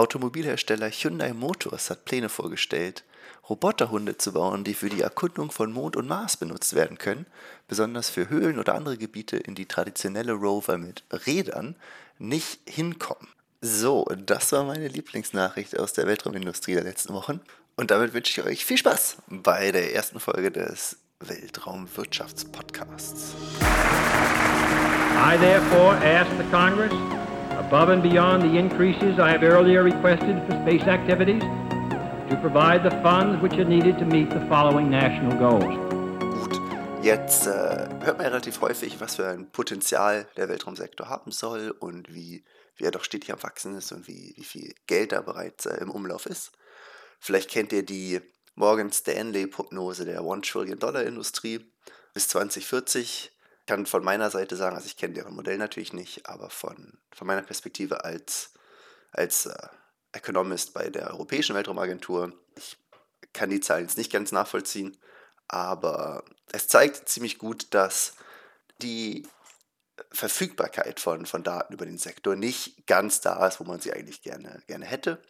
Automobilhersteller Hyundai Motors hat Pläne vorgestellt, Roboterhunde zu bauen, die für die Erkundung von Mond und Mars benutzt werden können, besonders für Höhlen oder andere Gebiete, in die traditionelle Rover mit Rädern nicht hinkommen. So, das war meine Lieblingsnachricht aus der Weltraumindustrie der letzten Wochen. Und damit wünsche ich euch viel Spaß bei der ersten Folge des Weltraumwirtschaftspodcasts. I therefore ask the Congress, above and beyond the increases I have earlier requested for space activities, to provide the funds which are needed to meet the following national goals. Gut, jetzt äh, hört man relativ häufig, was für ein Potenzial der Weltraumsektor haben soll und wie, wie er doch stetig am Wachsen ist und wie, wie viel Geld da bereits äh, im Umlauf ist. Vielleicht kennt ihr die Morgan Stanley-Prognose der One-Trillion-Dollar-Industrie bis 2040 kann von meiner Seite sagen, also ich kenne deren Modell natürlich nicht, aber von, von meiner Perspektive als, als äh, Economist bei der Europäischen Weltraumagentur, ich kann die Zahlen jetzt nicht ganz nachvollziehen, aber es zeigt ziemlich gut, dass die Verfügbarkeit von, von Daten über den Sektor nicht ganz da ist, wo man sie eigentlich gerne, gerne hätte.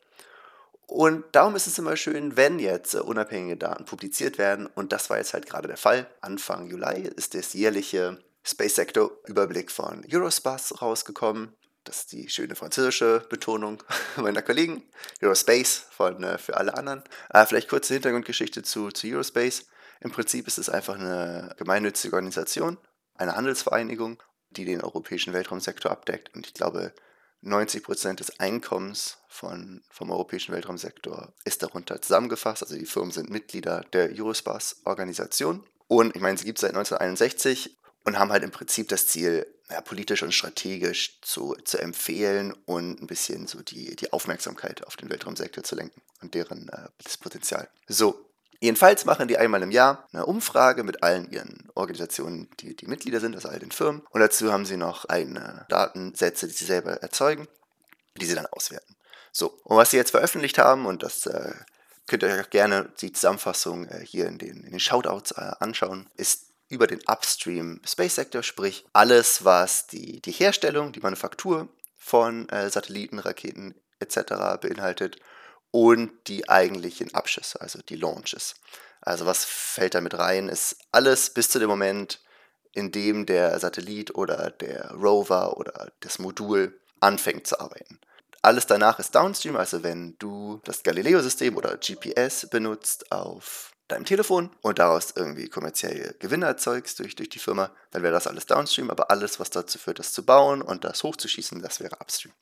Und darum ist es immer schön, wenn jetzt äh, unabhängige Daten publiziert werden. Und das war jetzt halt gerade der Fall. Anfang Juli ist das jährliche Space Sector Überblick von Eurospace rausgekommen. Das ist die schöne französische Betonung meiner Kollegen. Eurospace von, äh, für alle anderen. Äh, vielleicht kurze Hintergrundgeschichte zu, zu Eurospace. Im Prinzip ist es einfach eine gemeinnützige Organisation, eine Handelsvereinigung, die den europäischen Weltraumsektor abdeckt. Und ich glaube, 90 Prozent des Einkommens von, vom europäischen Weltraumsektor ist darunter zusammengefasst. Also die Firmen sind Mitglieder der Eurospace-Organisation. Und ich meine, sie gibt es seit 1961 und haben halt im Prinzip das Ziel, ja, politisch und strategisch zu, zu empfehlen und ein bisschen so die, die Aufmerksamkeit auf den Weltraumsektor zu lenken und deren äh, das Potenzial. So, Jedenfalls machen die einmal im Jahr eine Umfrage mit allen ihren Organisationen, die, die Mitglieder sind, also all den Firmen. Und dazu haben sie noch eigene Datensätze, die sie selber erzeugen, die sie dann auswerten. So, und was sie jetzt veröffentlicht haben, und das äh, könnt ihr euch auch gerne die Zusammenfassung äh, hier in den, in den Shoutouts äh, anschauen, ist über den Upstream Space Sector, sprich alles, was die, die Herstellung, die Manufaktur von äh, Satelliten, Raketen etc. beinhaltet und die eigentlichen Abschüsse, also die Launches. Also was fällt da mit rein, ist alles bis zu dem Moment, in dem der Satellit oder der Rover oder das Modul anfängt zu arbeiten. Alles danach ist Downstream, also wenn du das Galileo-System oder GPS benutzt auf deinem Telefon und daraus irgendwie kommerzielle Gewinne erzeugst durch, durch die Firma, dann wäre das alles Downstream, aber alles, was dazu führt, das zu bauen und das hochzuschießen, das wäre Upstream.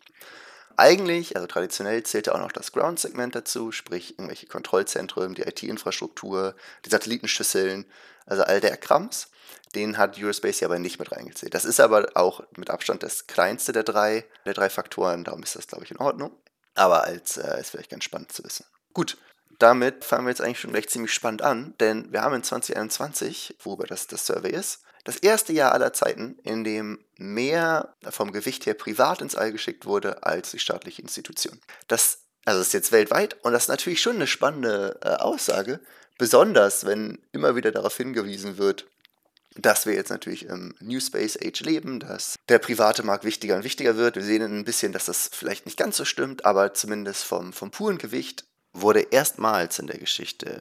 Eigentlich, also traditionell zählt ja auch noch das Ground-Segment dazu, sprich irgendwelche Kontrollzentren, die IT-Infrastruktur, die Satellitenschüsseln, also all der Krams. Den hat Eurospace ja aber nicht mit reingezählt. Das ist aber auch mit Abstand das kleinste der drei, der drei Faktoren, darum ist das, glaube ich, in Ordnung. Aber als äh, ist vielleicht ganz spannend zu wissen. Gut, damit fangen wir jetzt eigentlich schon gleich ziemlich spannend an, denn wir haben in 2021, worüber das, das Survey ist, das erste Jahr aller Zeiten, in dem mehr vom Gewicht her privat ins All geschickt wurde als die staatliche Institution. Das also ist jetzt weltweit und das ist natürlich schon eine spannende äh, Aussage, besonders wenn immer wieder darauf hingewiesen wird, dass wir jetzt natürlich im New Space Age leben, dass der private Markt wichtiger und wichtiger wird. Wir sehen ein bisschen, dass das vielleicht nicht ganz so stimmt, aber zumindest vom, vom puren Gewicht wurde erstmals in der Geschichte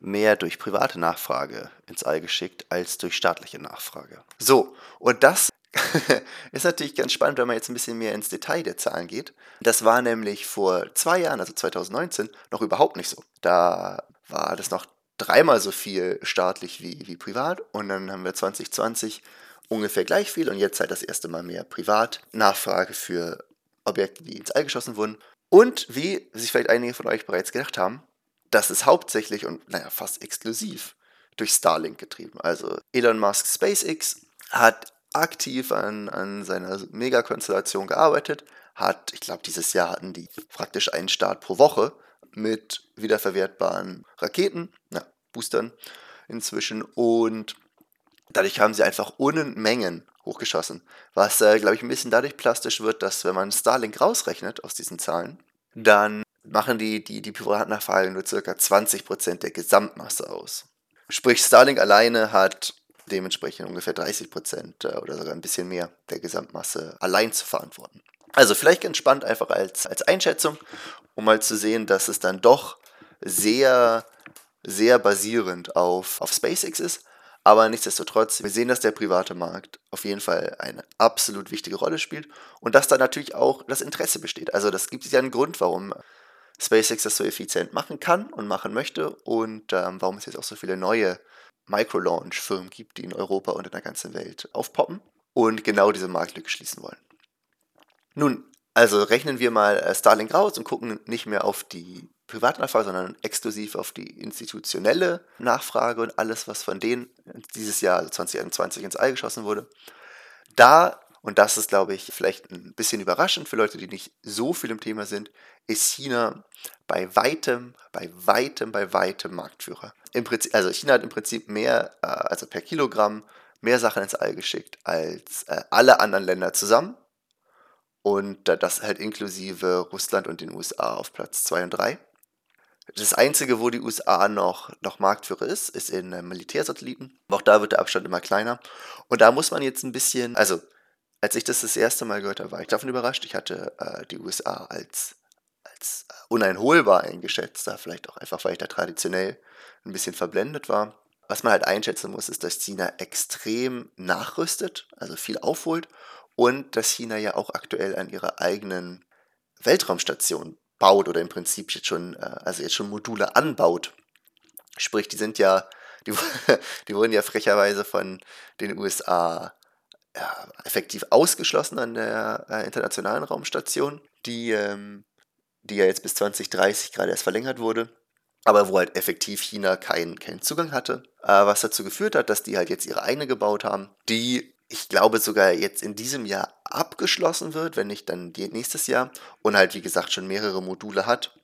mehr durch private Nachfrage ins All geschickt als durch staatliche Nachfrage. So, und das ist natürlich ganz spannend, wenn man jetzt ein bisschen mehr ins Detail der Zahlen geht. Das war nämlich vor zwei Jahren, also 2019, noch überhaupt nicht so. Da war das noch dreimal so viel staatlich wie, wie privat und dann haben wir 2020 ungefähr gleich viel und jetzt halt das erste Mal mehr privat Nachfrage für Objekte, die ins All geschossen wurden. Und wie sich vielleicht einige von euch bereits gedacht haben, das ist hauptsächlich und naja, fast exklusiv durch Starlink getrieben. Also Elon Musk SpaceX hat aktiv an, an seiner Megakonstellation gearbeitet, hat, ich glaube, dieses Jahr hatten die praktisch einen Start pro Woche mit wiederverwertbaren Raketen, na, Boostern inzwischen und dadurch haben sie einfach Unmengen hochgeschossen. Was, äh, glaube ich, ein bisschen dadurch plastisch wird, dass wenn man Starlink rausrechnet aus diesen Zahlen, dann machen die, die, die Privatnachfrage nur ca. 20% der Gesamtmasse aus. Sprich, Starlink alleine hat dementsprechend ungefähr 30% äh, oder sogar ein bisschen mehr der Gesamtmasse allein zu verantworten. Also vielleicht ganz spannend einfach als, als Einschätzung, um mal zu sehen, dass es dann doch sehr, sehr basierend auf, auf SpaceX ist. Aber nichtsdestotrotz, wir sehen, dass der private Markt auf jeden Fall eine absolut wichtige Rolle spielt und dass da natürlich auch das Interesse besteht. Also das gibt es ja einen Grund, warum SpaceX das so effizient machen kann und machen möchte und ähm, warum es jetzt auch so viele neue Micro-Launch-Firmen gibt, die in Europa und in der ganzen Welt aufpoppen und genau diese Marktlücke schließen wollen. Nun, also rechnen wir mal äh, Starlink raus und gucken nicht mehr auf die Privatnachfrage, sondern exklusiv auf die institutionelle Nachfrage und alles, was von denen dieses Jahr, also 2021, ins All geschossen wurde. Da, und das ist, glaube ich, vielleicht ein bisschen überraschend für Leute, die nicht so viel im Thema sind, ist China bei weitem, bei weitem, bei weitem Marktführer. Prinzip, also China hat im Prinzip mehr, äh, also per Kilogramm, mehr Sachen ins All geschickt als äh, alle anderen Länder zusammen. Und das halt inklusive Russland und den USA auf Platz 2 und 3. Das Einzige, wo die USA noch, noch Marktführer ist, ist in äh, Militärsatelliten. Auch da wird der Abstand immer kleiner. Und da muss man jetzt ein bisschen, also als ich das das erste Mal gehört habe, war ich davon überrascht. Ich hatte äh, die USA als, als äh, uneinholbar eingeschätzt, da vielleicht auch einfach, weil ich da traditionell ein bisschen verblendet war. Was man halt einschätzen muss, ist, dass China extrem nachrüstet, also viel aufholt und dass China ja auch aktuell an ihrer eigenen Weltraumstation baut oder im Prinzip jetzt schon, äh, also jetzt schon Module anbaut. Sprich, die sind ja, die, die wurden ja frecherweise von den USA ja, effektiv ausgeschlossen an der äh, internationalen Raumstation, die, ähm, die ja jetzt bis 2030 gerade erst verlängert wurde, aber wo halt effektiv China keinen kein Zugang hatte, äh, was dazu geführt hat, dass die halt jetzt ihre eigene gebaut haben, die ich glaube sogar jetzt in diesem Jahr abgeschlossen wird, wenn nicht dann nächstes Jahr und halt wie gesagt schon mehrere Module hat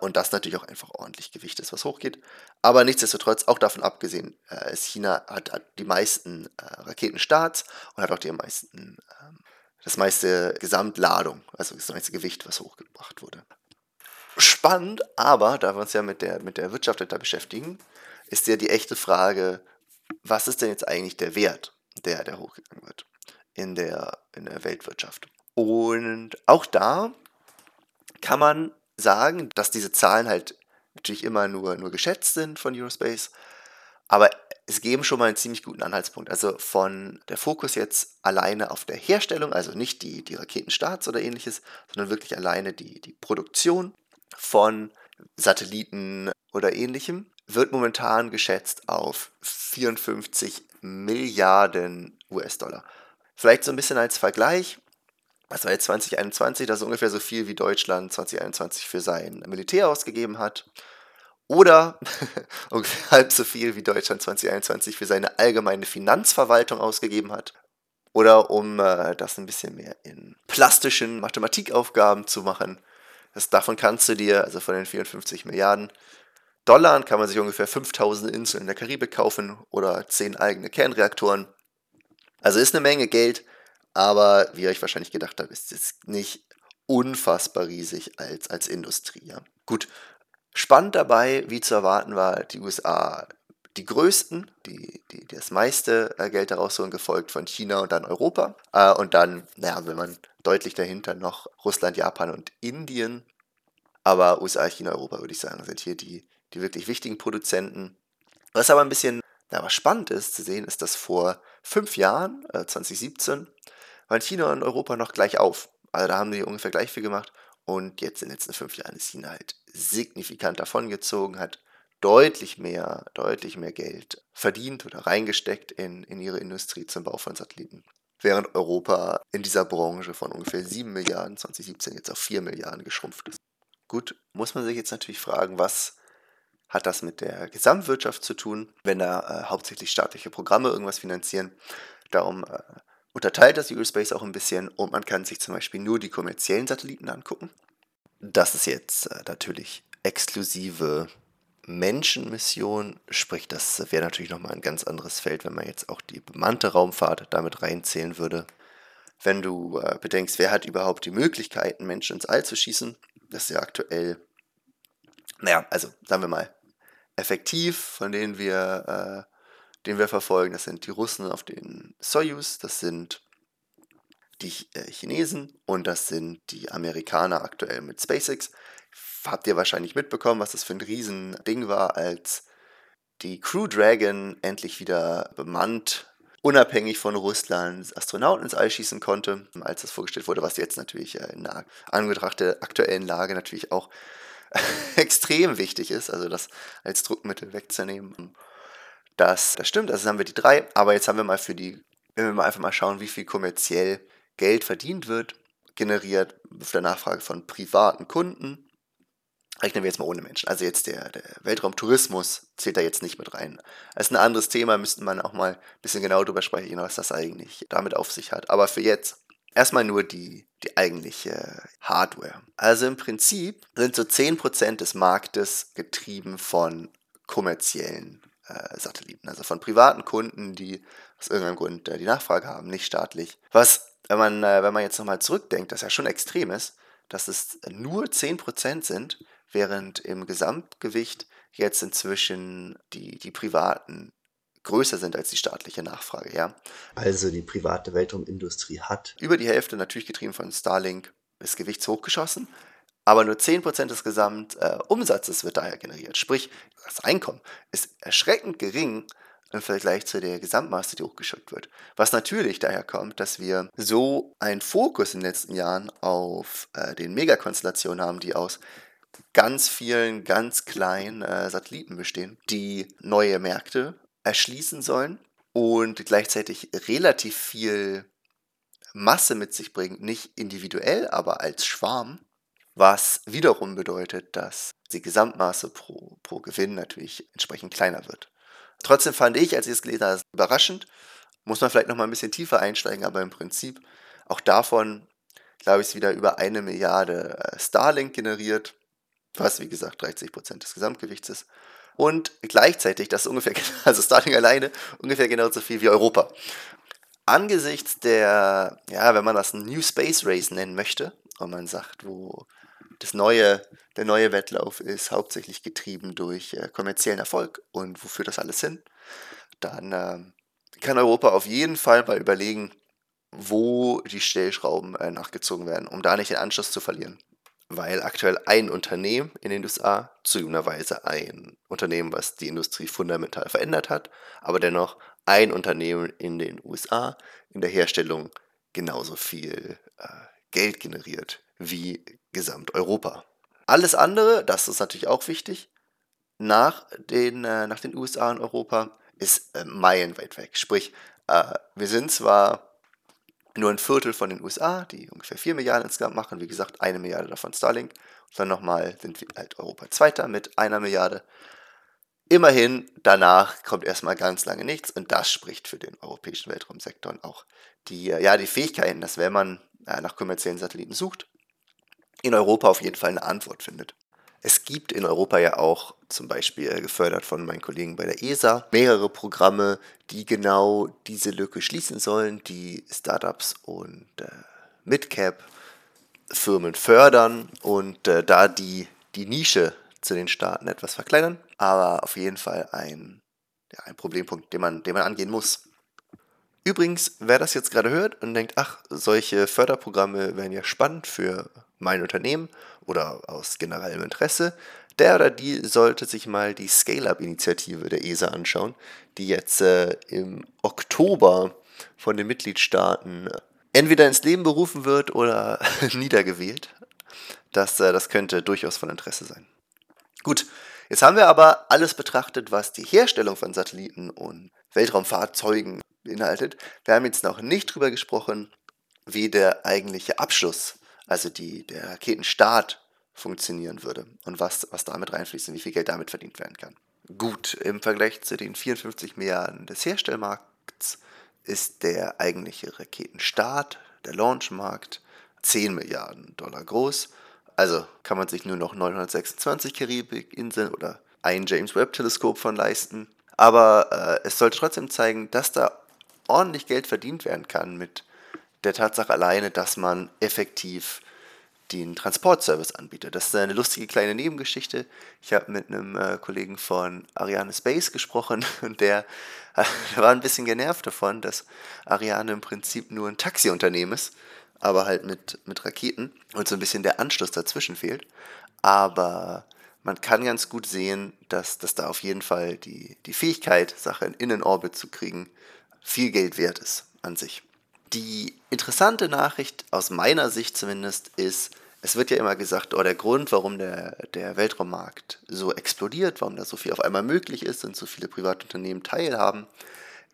und das natürlich auch einfach ordentlich Gewicht ist, was hochgeht. Aber nichtsdestotrotz, auch davon abgesehen, äh, China hat, hat, die meisten äh, Raketenstarts und hat auch die meisten, äh, das meiste Gesamtladung, also das meiste Gewicht, was hochgebracht wurde. Spannend, aber da wir uns ja mit der, mit der Wirtschaft da beschäftigen, ist ja die echte Frage, was ist denn jetzt eigentlich der Wert? Der, der hochgegangen wird in der, in der Weltwirtschaft. Und auch da kann man sagen, dass diese Zahlen halt natürlich immer nur, nur geschätzt sind von Eurospace, aber es geben schon mal einen ziemlich guten Anhaltspunkt. Also von der Fokus jetzt alleine auf der Herstellung, also nicht die, die Raketenstarts oder ähnliches, sondern wirklich alleine die, die Produktion von Satelliten oder ähnlichem, wird momentan geschätzt auf 54 Milliarden US-Dollar. Vielleicht so ein bisschen als Vergleich. Das war jetzt 2021, das ist ungefähr so viel wie Deutschland 2021 für sein Militär ausgegeben hat. Oder ungefähr halb so viel wie Deutschland 2021 für seine allgemeine Finanzverwaltung ausgegeben hat. Oder um äh, das ein bisschen mehr in plastischen Mathematikaufgaben zu machen. Das, davon kannst du dir, also von den 54 Milliarden, Dollar kann man sich ungefähr 5000 Inseln in der Karibik kaufen oder 10 eigene Kernreaktoren. Also ist eine Menge Geld, aber wie ihr euch wahrscheinlich gedacht habt, ist es nicht unfassbar riesig als, als Industrie. Ja. Gut, spannend dabei, wie zu erwarten war, die USA die größten, die, die, die das meiste äh, Geld daraus holen, gefolgt von China und dann Europa. Äh, und dann, naja, wenn man deutlich dahinter noch Russland, Japan und Indien. Aber USA, China, Europa, würde ich sagen, sind hier die, die wirklich wichtigen Produzenten. Was aber ein bisschen ja, was spannend ist zu sehen, ist, dass vor fünf Jahren, äh, 2017, waren China und Europa noch gleich auf. Also da haben die ungefähr gleich viel gemacht. Und jetzt in den letzten fünf Jahren ist China halt signifikant davongezogen, hat deutlich mehr, deutlich mehr Geld verdient oder reingesteckt in, in ihre Industrie zum Bau von Satelliten. Während Europa in dieser Branche von ungefähr 7 Milliarden 2017 jetzt auf 4 Milliarden geschrumpft ist. Gut, muss man sich jetzt natürlich fragen, was hat das mit der Gesamtwirtschaft zu tun, wenn da äh, hauptsächlich staatliche Programme irgendwas finanzieren. Darum äh, unterteilt das Eurospace auch ein bisschen und man kann sich zum Beispiel nur die kommerziellen Satelliten angucken. Das ist jetzt äh, natürlich exklusive Menschenmission, sprich, das wäre natürlich nochmal ein ganz anderes Feld, wenn man jetzt auch die bemannte Raumfahrt damit reinzählen würde. Wenn du äh, bedenkst, wer hat überhaupt die Möglichkeiten, Menschen ins All zu schießen, das ist ja aktuell, naja, also sagen wir mal, effektiv, von denen wir, äh, den wir verfolgen. Das sind die Russen auf den Soyuz, das sind die äh, Chinesen und das sind die Amerikaner aktuell mit SpaceX. Habt ihr wahrscheinlich mitbekommen, was das für ein Riesending war, als die Crew Dragon endlich wieder bemannt, unabhängig von Russland Astronauten ins All schießen konnte, als das vorgestellt wurde, was jetzt natürlich äh, in der Anbetracht der aktuellen Lage natürlich auch extrem wichtig ist, also das als Druckmittel wegzunehmen. Das, das stimmt, also haben wir die drei, aber jetzt haben wir mal für die, wenn wir mal einfach mal schauen, wie viel kommerziell Geld verdient wird, generiert auf der Nachfrage von privaten Kunden. Rechnen wir jetzt mal ohne Menschen. Also jetzt der, der Weltraumtourismus zählt da jetzt nicht mit rein. Das ist ein anderes Thema, müsste man auch mal ein bisschen genau drüber sprechen, was das eigentlich damit auf sich hat. Aber für jetzt erstmal nur die, die eigentliche Hardware. Also im Prinzip sind so 10% des Marktes getrieben von kommerziellen äh, Satelliten, also von privaten Kunden, die aus irgendeinem Grund äh, die Nachfrage haben, nicht staatlich. Was, wenn man, äh, wenn man jetzt nochmal zurückdenkt, das ja schon extrem ist, dass es nur 10% sind, während im Gesamtgewicht jetzt inzwischen die, die privaten größer sind als die staatliche Nachfrage, ja. Also die private Weltraumindustrie hat über die Hälfte natürlich getrieben von Starlink des Gewichts hochgeschossen, aber nur 10% des Gesamtumsatzes äh, wird daher generiert. Sprich, das Einkommen ist erschreckend gering im Vergleich zu der Gesamtmasse, die hochgeschickt wird. Was natürlich daher kommt, dass wir so einen Fokus in den letzten Jahren auf äh, den Megakonstellationen haben, die aus ganz vielen ganz kleinen äh, Satelliten bestehen, die neue Märkte erschließen sollen und gleichzeitig relativ viel Masse mit sich bringen, nicht individuell, aber als Schwarm, was wiederum bedeutet, dass die Gesamtmasse pro, pro Gewinn natürlich entsprechend kleiner wird. Trotzdem fand ich, als ich es gelesen habe, überraschend. Muss man vielleicht noch mal ein bisschen tiefer einsteigen, aber im Prinzip auch davon, glaube ich, ist wieder über eine Milliarde äh, Starlink generiert, was wie gesagt 30 Prozent des Gesamtgewichts ist. Und gleichzeitig, das ist ungefähr, also Starlink alleine, ungefähr genauso viel wie Europa. Angesichts der, ja, wenn man das New Space Race nennen möchte, und man sagt, wo das neue, der neue Wettlauf ist hauptsächlich getrieben durch äh, kommerziellen Erfolg und wofür das alles hin, dann äh, kann Europa auf jeden Fall mal überlegen, wo die Stellschrauben äh, nachgezogen werden, um da nicht den Anschluss zu verlieren. Weil aktuell ein Unternehmen in den USA, zugegebenerweise ein Unternehmen, was die Industrie fundamental verändert hat, aber dennoch ein Unternehmen in den USA in der Herstellung genauso viel äh, Geld generiert wie Gesamteuropa. Alles andere, das ist natürlich auch wichtig, nach den, äh, nach den USA und Europa ist äh, meilenweit weg. Sprich, äh, wir sind zwar nur ein Viertel von den USA, die ungefähr 4 Milliarden insgesamt machen, wie gesagt, eine Milliarde davon Starlink. Und dann nochmal sind wir halt Europa Zweiter mit einer Milliarde. Immerhin, danach kommt erstmal ganz lange nichts und das spricht für den europäischen Weltraumsektor und auch die, ja, die Fähigkeiten, dass wenn man äh, nach kommerziellen Satelliten sucht, in Europa auf jeden Fall eine Antwort findet. Es gibt in Europa ja auch zum Beispiel äh, gefördert von meinen Kollegen bei der ESA mehrere Programme, die genau diese Lücke schließen sollen, die Startups und äh, Midcap Firmen fördern und äh, da die, die Nische zu den Staaten etwas verkleinern, aber auf jeden Fall ein, ja, ein Problempunkt, den man, den man angehen muss. Übrigens, wer das jetzt gerade hört und denkt, ach, solche Förderprogramme wären ja spannend für mein Unternehmen oder aus generellem Interesse, der oder die sollte sich mal die Scale-Up-Initiative der ESA anschauen, die jetzt äh, im Oktober von den Mitgliedstaaten entweder ins Leben berufen wird oder niedergewählt. Das, äh, das könnte durchaus von Interesse sein. Gut, jetzt haben wir aber alles betrachtet, was die Herstellung von Satelliten und Weltraumfahrzeugen beinhaltet. Wir haben jetzt noch nicht drüber gesprochen, wie der eigentliche Abschluss, also die, der Raketenstart funktionieren würde und was, was damit reinfließt und wie viel Geld damit verdient werden kann. Gut, im Vergleich zu den 54 Milliarden des Herstellmarkts ist der eigentliche Raketenstart, der Launchmarkt, 10 Milliarden Dollar groß. Also kann man sich nur noch 926 Karibikinseln oder ein James Webb Teleskop von leisten. Aber äh, es sollte trotzdem zeigen, dass da ordentlich Geld verdient werden kann mit der Tatsache alleine, dass man effektiv einen Transportservice anbietet. Das ist eine lustige kleine Nebengeschichte. Ich habe mit einem äh, Kollegen von Ariane Space gesprochen und der, äh, der war ein bisschen genervt davon, dass Ariane im Prinzip nur ein Taxiunternehmen ist, aber halt mit, mit Raketen und so ein bisschen der Anschluss dazwischen fehlt. Aber man kann ganz gut sehen, dass, dass da auf jeden Fall die, die Fähigkeit, Sachen in den Orbit zu kriegen, viel Geld wert ist an sich. Die interessante Nachricht aus meiner Sicht zumindest ist, es wird ja immer gesagt, oh, der Grund, warum der, der Weltraummarkt so explodiert, warum da so viel auf einmal möglich ist und so viele Privatunternehmen teilhaben,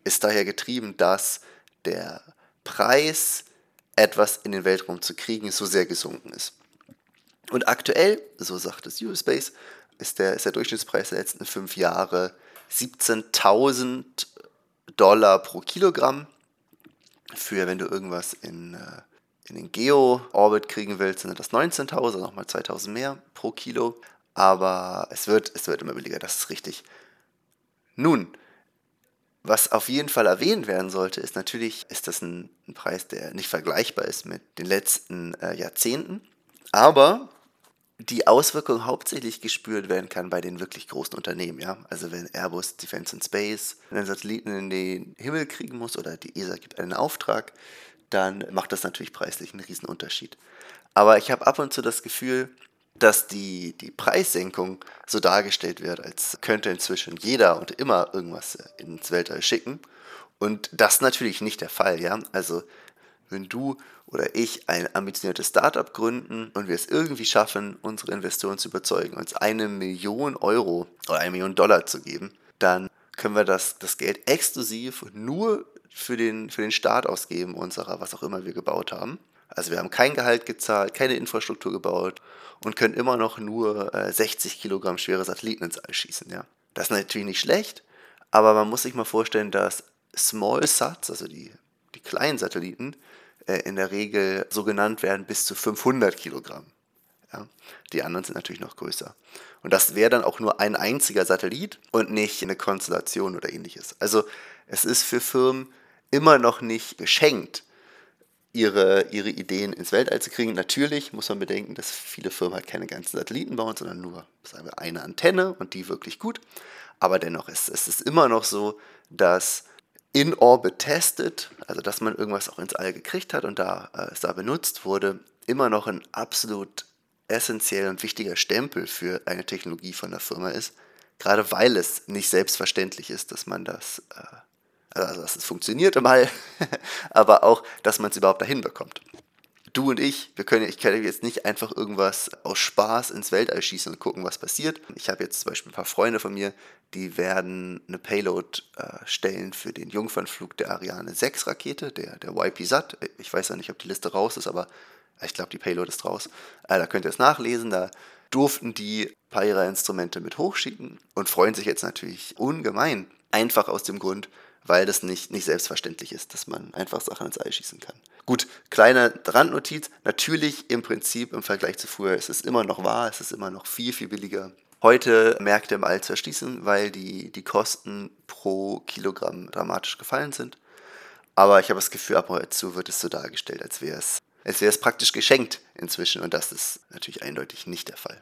ist daher getrieben, dass der Preis, etwas in den Weltraum zu kriegen, so sehr gesunken ist. Und aktuell, so sagt es Eurospace, ist der, ist der Durchschnittspreis der letzten fünf Jahre 17.000 Dollar pro Kilogramm. Für wenn du irgendwas in, äh, in den Geo-Orbit kriegen willst, sind das 19.000, also nochmal 2.000 mehr pro Kilo. Aber es wird, es wird immer billiger, das ist richtig. Nun, was auf jeden Fall erwähnt werden sollte, ist natürlich, ist das ein, ein Preis, der nicht vergleichbar ist mit den letzten äh, Jahrzehnten. Aber die Auswirkung hauptsächlich gespürt werden kann bei den wirklich großen Unternehmen, ja. Also wenn Airbus Defense and Space einen Satelliten in den Himmel kriegen muss oder die ESA gibt einen Auftrag, dann macht das natürlich preislich einen riesen Unterschied. Aber ich habe ab und zu das Gefühl, dass die, die Preissenkung so dargestellt wird, als könnte inzwischen jeder und immer irgendwas ins Weltall schicken. Und das natürlich nicht der Fall, ja. Also wenn du oder ich ein ambitioniertes Startup gründen und wir es irgendwie schaffen, unsere Investoren zu überzeugen, uns eine Million Euro oder eine Million Dollar zu geben, dann können wir das, das Geld exklusiv nur für den, für den Start ausgeben unserer, was auch immer wir gebaut haben. Also wir haben kein Gehalt gezahlt, keine Infrastruktur gebaut und können immer noch nur äh, 60 Kilogramm schwere Satelliten ins All schießen. Ja. Das ist natürlich nicht schlecht, aber man muss sich mal vorstellen, dass Small Sats, also die, die kleinen Satelliten, äh, in der Regel so genannt werden bis zu 500 Kilogramm. Ja, die anderen sind natürlich noch größer. Und das wäre dann auch nur ein einziger Satellit und nicht eine Konstellation oder ähnliches. Also es ist für Firmen immer noch nicht geschenkt, ihre, ihre Ideen ins Weltall zu kriegen. Natürlich muss man bedenken, dass viele Firmen halt keine ganzen Satelliten bauen, sondern nur sagen wir, eine Antenne und die wirklich gut. Aber dennoch ist es ist immer noch so, dass in Orbit testet, also dass man irgendwas auch ins All gekriegt hat und da äh, es da benutzt wurde, immer noch ein absolut essentiell und wichtiger Stempel für eine Technologie von der Firma ist, gerade weil es nicht selbstverständlich ist, dass man das, äh, also dass es funktioniert im All, aber auch, dass man es überhaupt dahin bekommt du und ich, wir können, ich kann jetzt nicht einfach irgendwas aus Spaß ins Weltall schießen und gucken, was passiert. Ich habe jetzt zum Beispiel ein paar Freunde von mir, die werden eine Payload äh, stellen für den Jungfernflug der Ariane 6 Rakete, der, der YP-SAT. Ich weiß ja nicht, ob die Liste raus ist, aber ich glaube, die Payload ist raus. Äh, da könnt ihr es nachlesen. Da durften die ein paar ihrer Instrumente mit hochschicken und freuen sich jetzt natürlich ungemein. Einfach aus dem Grund, weil das nicht, nicht selbstverständlich ist, dass man einfach Sachen ins All schießen kann. Gut, kleine Randnotiz, natürlich im Prinzip im Vergleich zu früher ist es immer noch wahr, es ist immer noch viel, viel billiger. Heute Märkte im All zu erschließen, weil die, die Kosten pro Kilogramm dramatisch gefallen sind. Aber ich habe das Gefühl, ab heute zu wird es so dargestellt, als wäre es, als wäre es praktisch geschenkt inzwischen. Und das ist natürlich eindeutig nicht der Fall.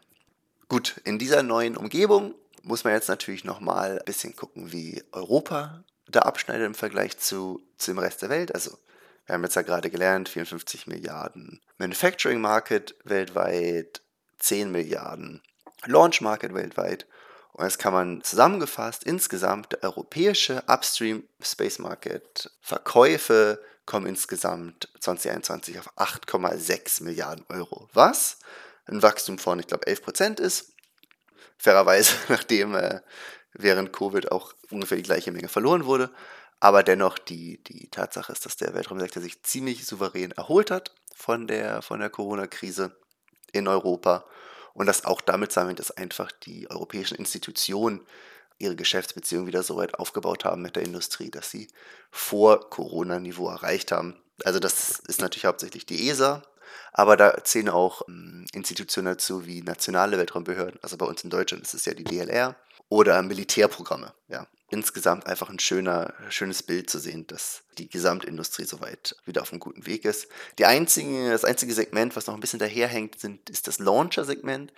Gut, in dieser neuen Umgebung muss man jetzt natürlich nochmal ein bisschen gucken, wie Europa da abschneidet im Vergleich zu, zu dem Rest der Welt. Also wir haben jetzt ja gerade gelernt, 54 Milliarden Manufacturing Market weltweit, 10 Milliarden Launch Market weltweit. Und jetzt kann man zusammengefasst insgesamt der europäische Upstream Space Market Verkäufe kommen insgesamt 2021 auf 8,6 Milliarden Euro. Was ein Wachstum von, ich glaube, 11 Prozent ist. Fairerweise, nachdem äh, während Covid auch ungefähr die gleiche Menge verloren wurde. Aber dennoch, die, die Tatsache ist, dass der Weltraumsektor sich ziemlich souverän erholt hat von der, von der Corona-Krise in Europa. Und dass auch damit zusammenhängt, dass einfach die europäischen Institutionen ihre Geschäftsbeziehungen wieder so weit aufgebaut haben mit der Industrie, dass sie vor Corona-Niveau erreicht haben. Also das ist natürlich hauptsächlich die ESA, aber da zählen auch ähm, Institutionen dazu wie nationale Weltraumbehörden. Also bei uns in Deutschland ist es ja die DLR oder Militärprogramme. Ja. insgesamt einfach ein schöner, schönes Bild zu sehen, dass die Gesamtindustrie soweit wieder auf einem guten Weg ist. Die einzige, das einzige Segment, was noch ein bisschen daherhängt, sind, ist das Launcher-Segment.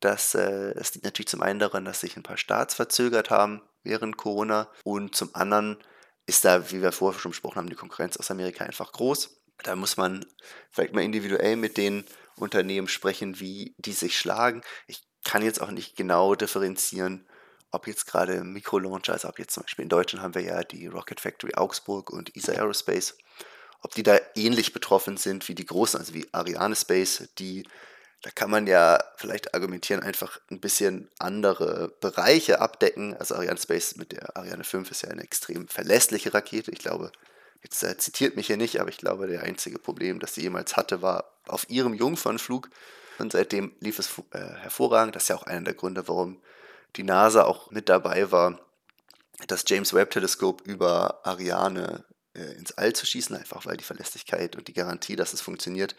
Das, äh, das liegt natürlich zum einen daran, dass sich ein paar Starts verzögert haben während Corona und zum anderen ist da, wie wir vorher schon besprochen haben, die Konkurrenz aus Amerika einfach groß. Da muss man vielleicht mal individuell mit den Unternehmen sprechen, wie die sich schlagen. Ich kann jetzt auch nicht genau differenzieren, ob jetzt gerade Mikrolauncher, also ob jetzt zum Beispiel in Deutschland haben wir ja die Rocket Factory Augsburg und ESA Aerospace, ob die da ähnlich betroffen sind wie die großen, also wie Ariane Space, die, da kann man ja vielleicht argumentieren, einfach ein bisschen andere Bereiche abdecken. Also Ariane Space mit der Ariane 5 ist ja eine extrem verlässliche Rakete. Ich glaube, jetzt äh, zitiert mich hier nicht, aber ich glaube, der einzige Problem, das sie jemals hatte, war auf ihrem Jungfernflug. Und seitdem lief es äh, hervorragend. Das ist ja auch einer der Gründe, warum die NASA auch mit dabei war, das James Webb Teleskop über Ariane äh, ins All zu schießen, einfach weil die Verlässlichkeit und die Garantie, dass es funktioniert,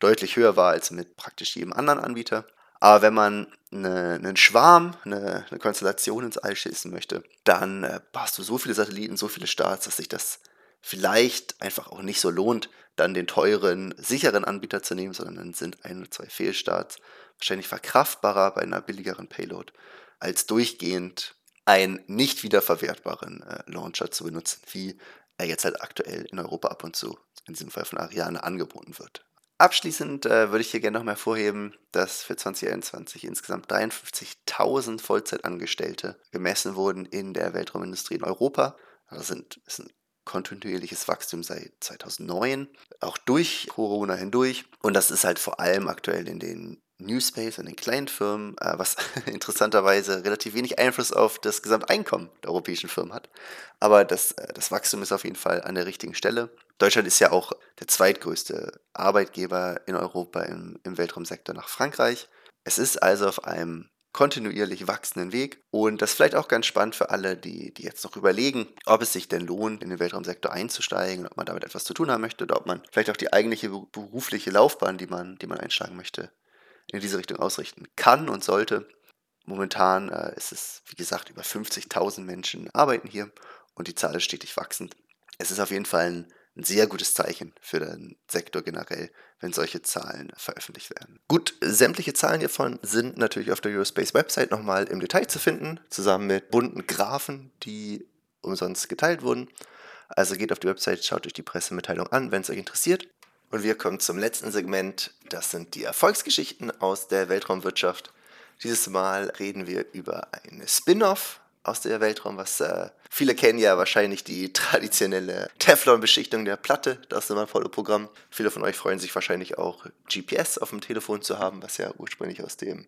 deutlich höher war als mit praktisch jedem anderen Anbieter. Aber wenn man eine, einen Schwarm, eine, eine, Konstellation ins All schießen möchte, dann äh, hast du so viele Satelliten, so viele Starts, dass sich das vielleicht einfach auch nicht so lohnt, dann den teuren, sicheren Anbieter zu nehmen, sondern dann sind ein oder zwei Fehlstarts wahrscheinlich verkraftbarer bei einer billigeren Payload als durchgehend einen nicht wiederverwertbaren äh, Launcher zu benutzen, wie er jetzt halt aktuell in Europa ab und zu, in diesem Fall von Ariane, angeboten wird. Abschließend äh, würde ich hier gerne noch mal hervorheben, dass für 2021 insgesamt 53.000 Vollzeitangestellte gemessen wurden in der Weltraumindustrie in Europa. Das, sind, das ist ein kontinuierliches Wachstum seit 2009, auch durch Corona hindurch. Und das ist halt vor allem aktuell in den New Space und den kleinen Firmen, äh, was interessanterweise relativ wenig Einfluss auf das Gesamteinkommen der europäischen Firmen hat. Aber das, äh, das Wachstum ist auf jeden Fall an der richtigen Stelle. Deutschland ist ja auch der zweitgrößte Arbeitgeber in Europa im, im Weltraumsektor nach Frankreich. Es ist also auf einem kontinuierlich wachsenden Weg. Und das ist vielleicht auch ganz spannend für alle, die, die jetzt noch überlegen, ob es sich denn lohnt, in den Weltraumsektor einzusteigen, ob man damit etwas zu tun haben möchte oder ob man vielleicht auch die eigentliche berufliche Laufbahn, die man, die man einschlagen möchte, in diese Richtung ausrichten kann und sollte. Momentan äh, ist es, wie gesagt, über 50.000 Menschen arbeiten hier und die Zahl ist stetig wachsend. Es ist auf jeden Fall ein, ein sehr gutes Zeichen für den Sektor generell, wenn solche Zahlen veröffentlicht werden. Gut, sämtliche Zahlen hiervon sind natürlich auf der Eurospace Website nochmal im Detail zu finden, zusammen mit bunten Graphen, die umsonst geteilt wurden. Also geht auf die Website, schaut euch die Pressemitteilung an, wenn es euch interessiert. Und wir kommen zum letzten Segment. Das sind die Erfolgsgeschichten aus der Weltraumwirtschaft. Dieses Mal reden wir über eine Spin-off aus der Weltraum, was äh, viele kennen ja wahrscheinlich die traditionelle Teflon-Beschichtung der Platte, das ist immer volle Programm. Viele von euch freuen sich wahrscheinlich auch GPS auf dem Telefon zu haben, was ja ursprünglich aus dem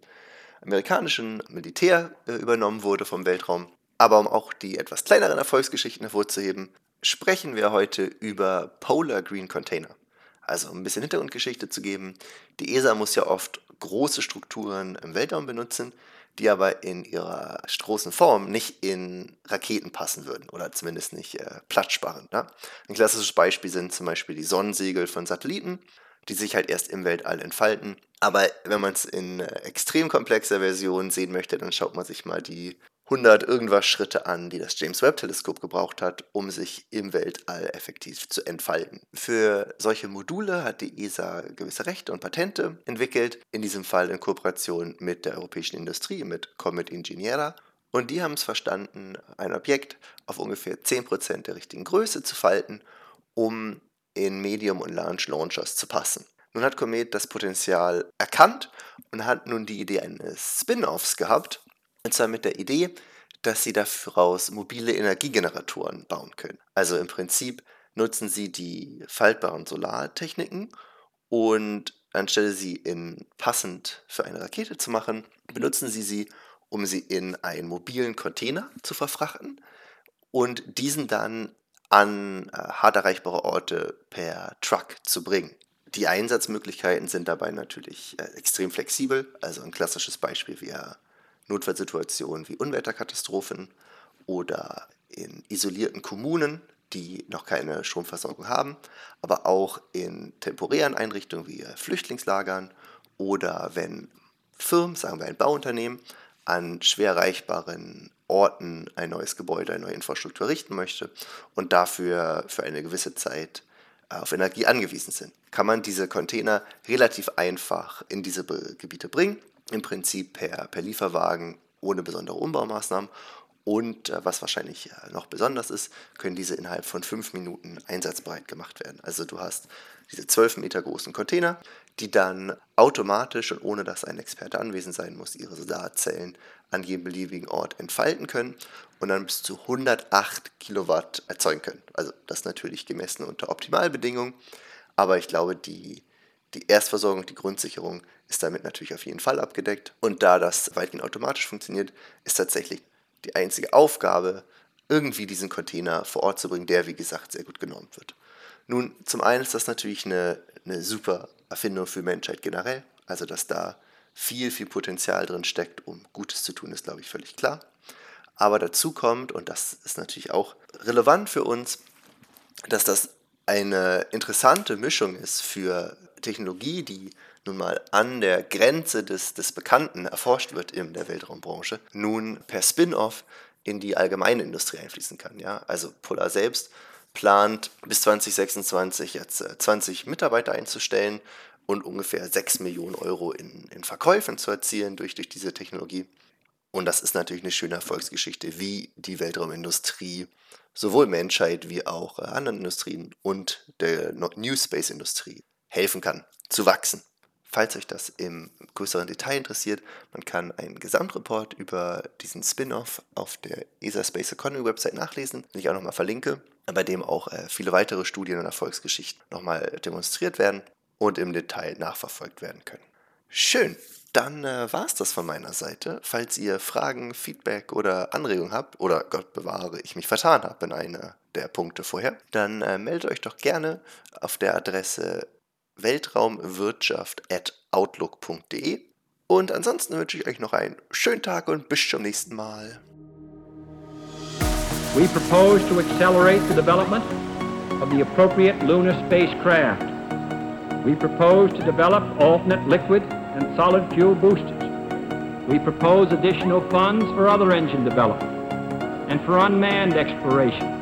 amerikanischen Militär äh, übernommen wurde vom Weltraum. Aber um auch die etwas kleineren Erfolgsgeschichten hervorzuheben, sprechen wir heute über Polar Green Container. Also um ein bisschen Hintergrundgeschichte zu geben, die ESA muss ja oft große Strukturen im Weltraum benutzen, die aber in ihrer großen Form nicht in Raketen passen würden oder zumindest nicht äh, platzsparend. Ne? Ein klassisches Beispiel sind zum Beispiel die Sonnensegel von Satelliten, die sich halt erst im Weltall entfalten. Aber wenn man es in äh, extrem komplexer Version sehen möchte, dann schaut man sich mal die 100 irgendwas Schritte an, die das James Webb Teleskop gebraucht hat, um sich im Weltall effektiv zu entfalten. Für solche Module hat die ESA gewisse Rechte und Patente entwickelt, in diesem Fall in Kooperation mit der europäischen Industrie, mit Comet Ingeniera. Und die haben es verstanden, ein Objekt auf ungefähr 10% der richtigen Größe zu falten, um in Medium- und Large Launchers zu passen. Nun hat Comet das Potenzial erkannt und hat nun die Idee eines Spin-offs gehabt, und zwar mit der Idee, dass sie daraus mobile Energiegeneratoren bauen können. Also im Prinzip nutzen sie die faltbaren Solartechniken und anstelle sie in passend für eine Rakete zu machen, benutzen sie sie, um sie in einen mobilen Container zu verfrachten und diesen dann an äh, hart erreichbare Orte per Truck zu bringen. Die Einsatzmöglichkeiten sind dabei natürlich äh, extrem flexibel. Also ein klassisches Beispiel wäre Notfallsituationen wie Unwetterkatastrophen oder in isolierten Kommunen, die noch keine Stromversorgung haben, aber auch in temporären Einrichtungen wie Flüchtlingslagern oder wenn Firmen, sagen wir ein Bauunternehmen, an schwer erreichbaren Orten ein neues Gebäude, eine neue Infrastruktur richten möchte und dafür für eine gewisse Zeit äh, auf Energie angewiesen sind, kann man diese Container relativ einfach in diese Gebiete bringen. Im Prinzip per, per Lieferwagen ohne besondere Umbaumaßnahmen. Und äh, was wahrscheinlich äh, noch besonders ist, können diese innerhalb von fünf Minuten einsatzbereit gemacht werden. Also du hast diese zwölf Meter großen Container, die dann automatisch und ohne dass ein Experte anwesend sein muss, ihre Solarzellen an jedem beliebigen Ort entfalten können und dann bis zu 108 Kilowatt erzeugen können. Also das natürlich gemessen unter Optimalbedingungen, aber ich glaube, die, die Erstversorgung, die Grundsicherung ist damit natürlich auf jeden Fall abgedeckt. Und da das weitgehend automatisch funktioniert, ist tatsächlich die einzige Aufgabe, irgendwie diesen Container vor Ort zu bringen, der wie gesagt sehr gut genommen wird. Nun, zum einen ist das natürlich eine, eine super Erfindung für Menschheit generell, also dass da viel, viel Potenzial drin steckt, um Gutes zu tun, ist, glaube ich, völlig klar. Aber dazu kommt, und das ist natürlich auch relevant für uns, dass das eine interessante Mischung ist für Technologie, die nun mal an der Grenze des, des Bekannten erforscht wird in der Weltraumbranche, nun per Spin-off in die allgemeine Industrie einfließen kann. Ja? Also Polar selbst plant bis 2026 jetzt 20 äh, Mitarbeiter einzustellen und ungefähr 6 Millionen Euro in, in Verkäufen zu erzielen durch, durch diese Technologie. Und das ist natürlich eine schöne Erfolgsgeschichte, wie die Weltraumindustrie sowohl Menschheit wie auch äh, anderen Industrien und der New Space Industrie helfen kann, zu wachsen. Falls euch das im größeren Detail interessiert, man kann einen Gesamtreport über diesen Spin-off auf der ESA Space Economy Website nachlesen, den ich auch nochmal verlinke, bei dem auch äh, viele weitere Studien und Erfolgsgeschichten nochmal demonstriert werden und im Detail nachverfolgt werden können. Schön, dann äh, war es das von meiner Seite. Falls ihr Fragen, Feedback oder Anregungen habt, oder Gott bewahre, ich mich vertan habe in einer der Punkte vorher, dann äh, meldet euch doch gerne auf der Adresse weltraumwirtschaft.outlook.de. Und ansonsten wünsche ich euch noch einen schönen Tag und bis zum nächsten Mal. We propose to accelerate the development of the appropriate lunar spacecraft. We propose to develop alternate liquid and solid fuel boosters. We propose additional funds for other engine development and for unmanned exploration.